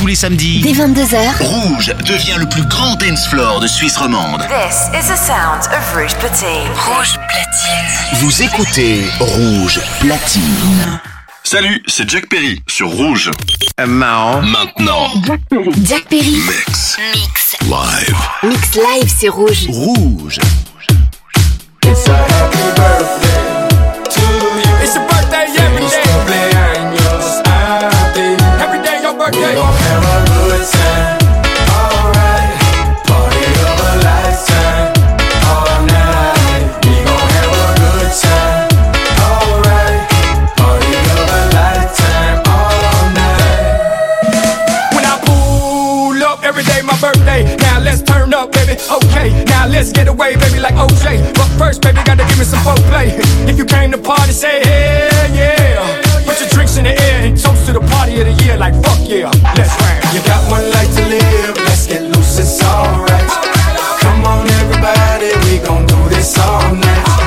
tous les samedis. Dès 22h, Rouge devient le plus grand dance floor de Suisse romande. This is the sound of Rouge Platine. Rouge Platine. Vous écoutez Rouge Platine. Salut, c'est Jack Perry sur Rouge. Marrant. Maintenant, Jack Perry. Mix Mix. Live. Mix live, c'est rouge. Rouge. It's a happy birthday to you. It's your birthday every day. Every your birthday. Okay, now let's get away, baby, like OJ. But first, baby, gotta give me some foreplay. If you came to party, say hell yeah. Put your drinks in the air and toast to the party of the year, like fuck yeah. Let's ride. You got one life to live, let's get loose, it's alright. Come on, everybody, we gon' do this all night.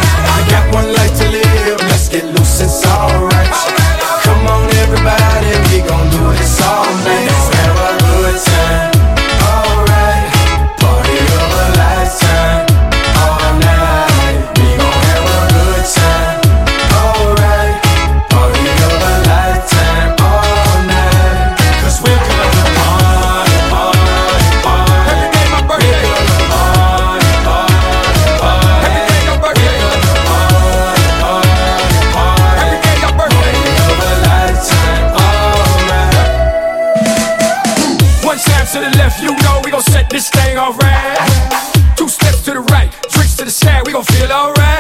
Set thing alright. Two steps to the right, tricks to the side, we gon' feel alright.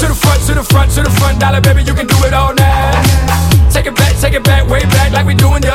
To the front, to the front, to the front, dollar baby, you can do it all night. Take it back, take it back, way back, like we doing the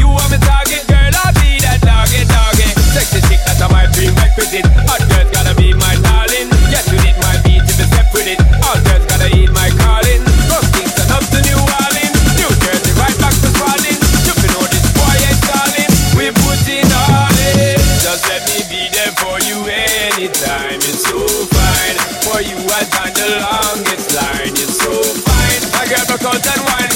you are my target, girl. I'll be that target, target. Sexy chick, that's a my prerequisite. Hot girls gotta be my darling. Yes, you need my beat if it's kept with it. All girls gotta eat my calling. From Kingston up to New Orleans, New Jersey, right back to Spalding. You can know this boy ain't calling, We put in all in. Just let me be there for you anytime. It's so fine. For you, I find the longest line. It's so fine. My girl broke out and wine.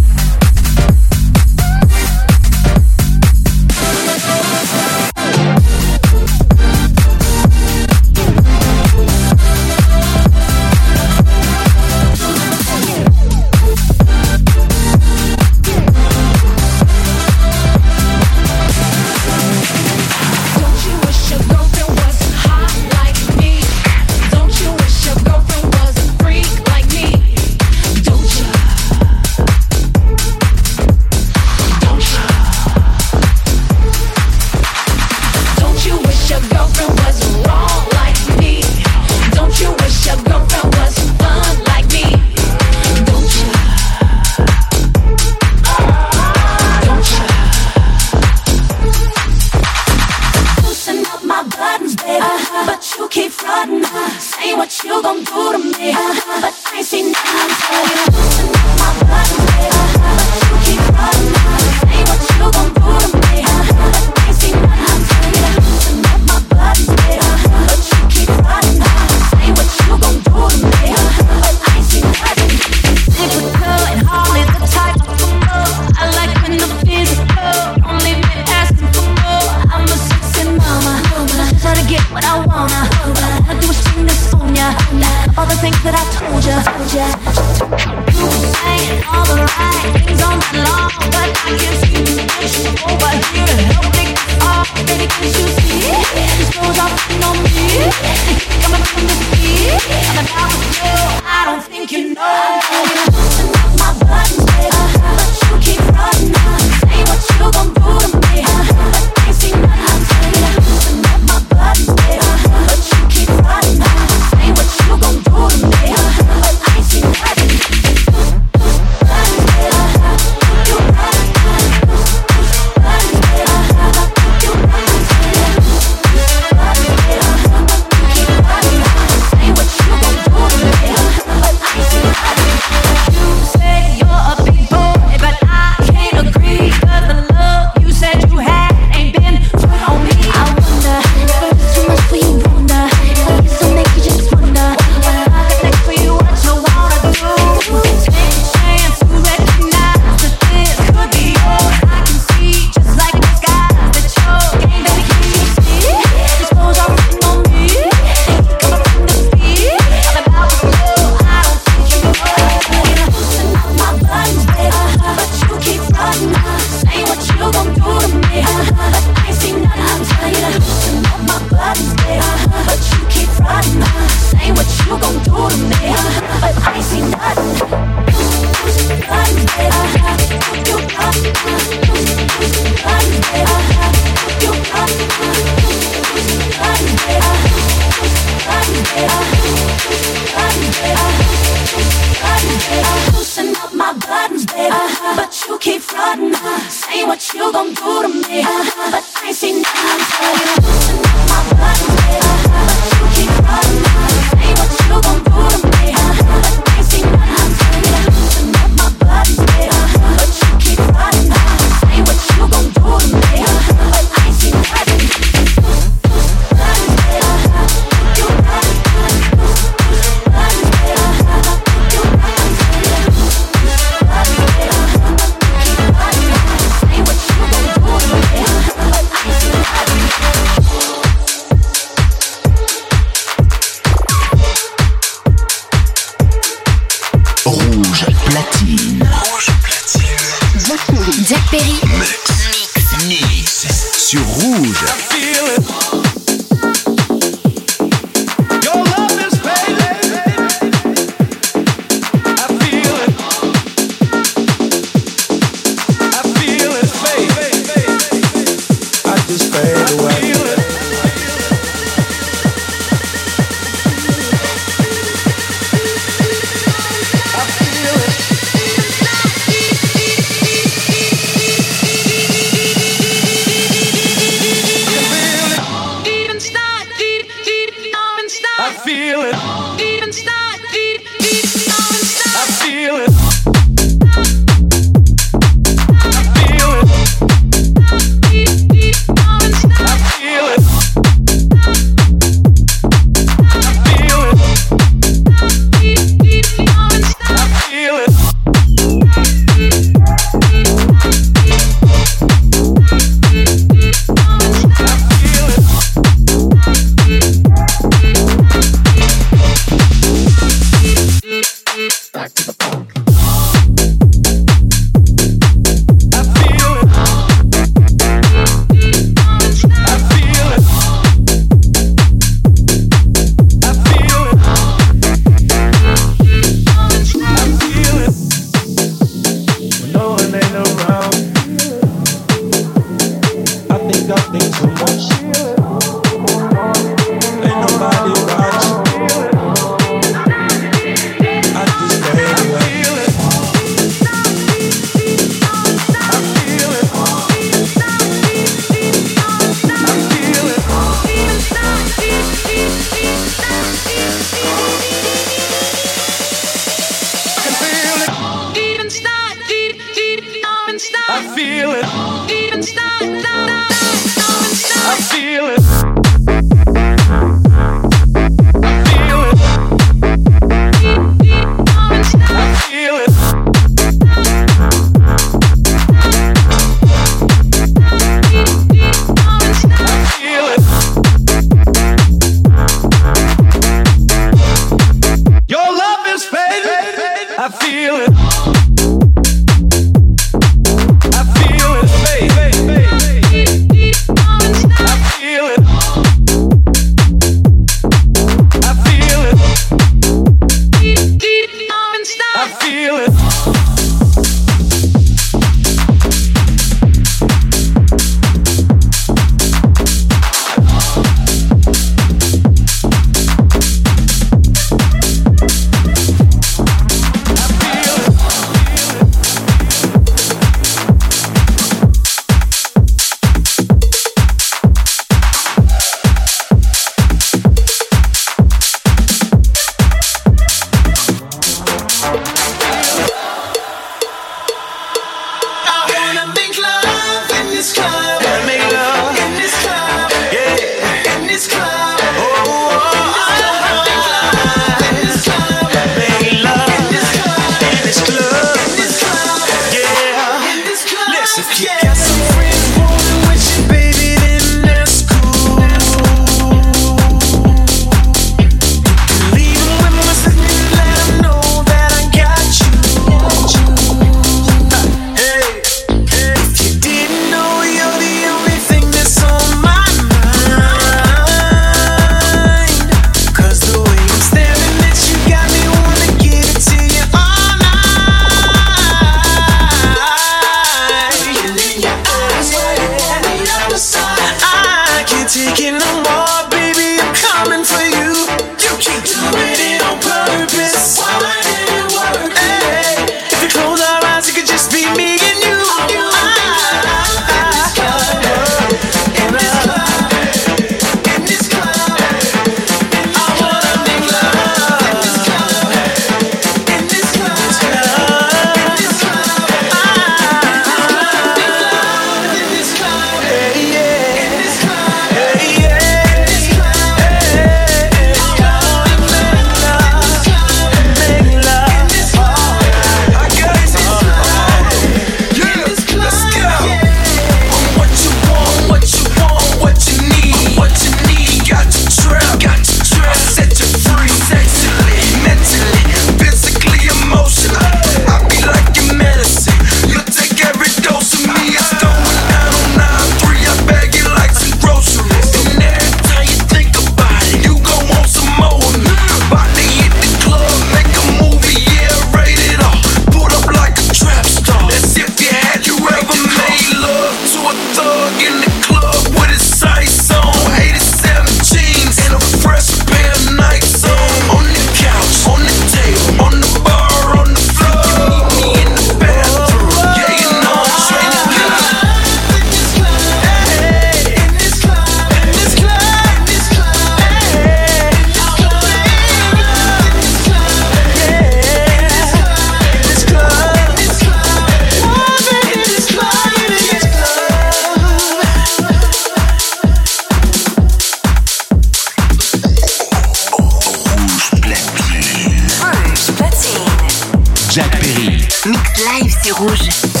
Mixed Live, c'est rouge.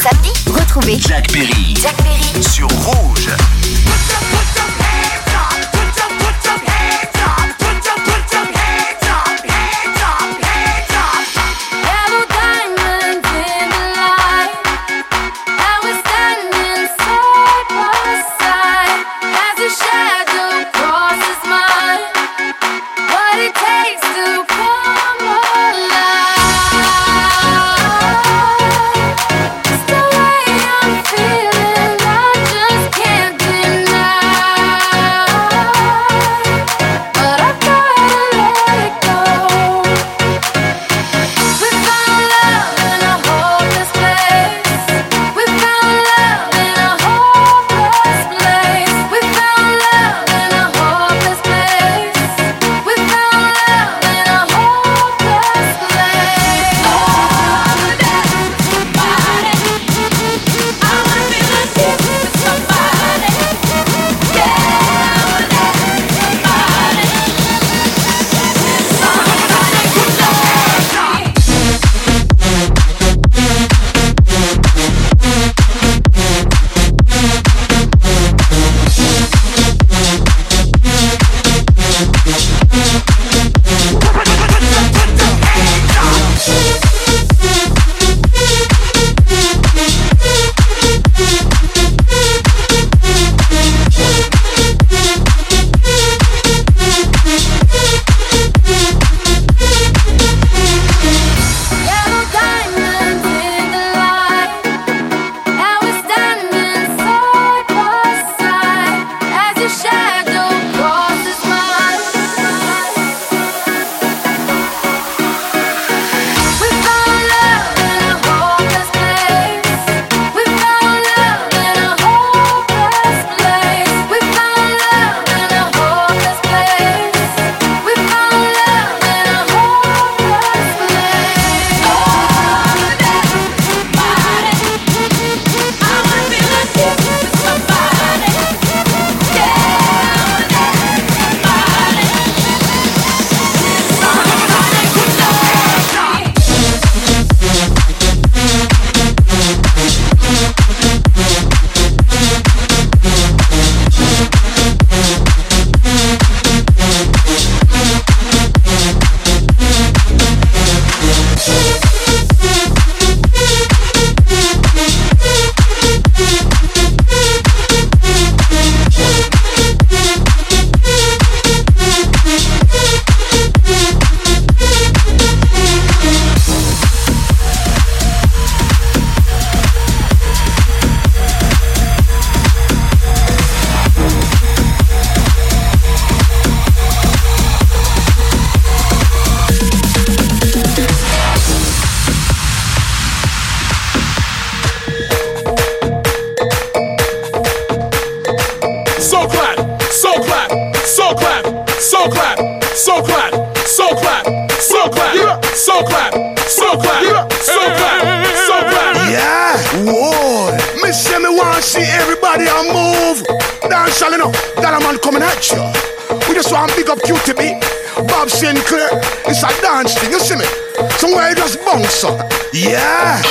samedi, retrouvez Jack Perry. Jack Perry sur Rouge. We just want big up QTB, Bob Sinclar. It's a dance thing, you see me? Somewhere you just bounce up. Yeah.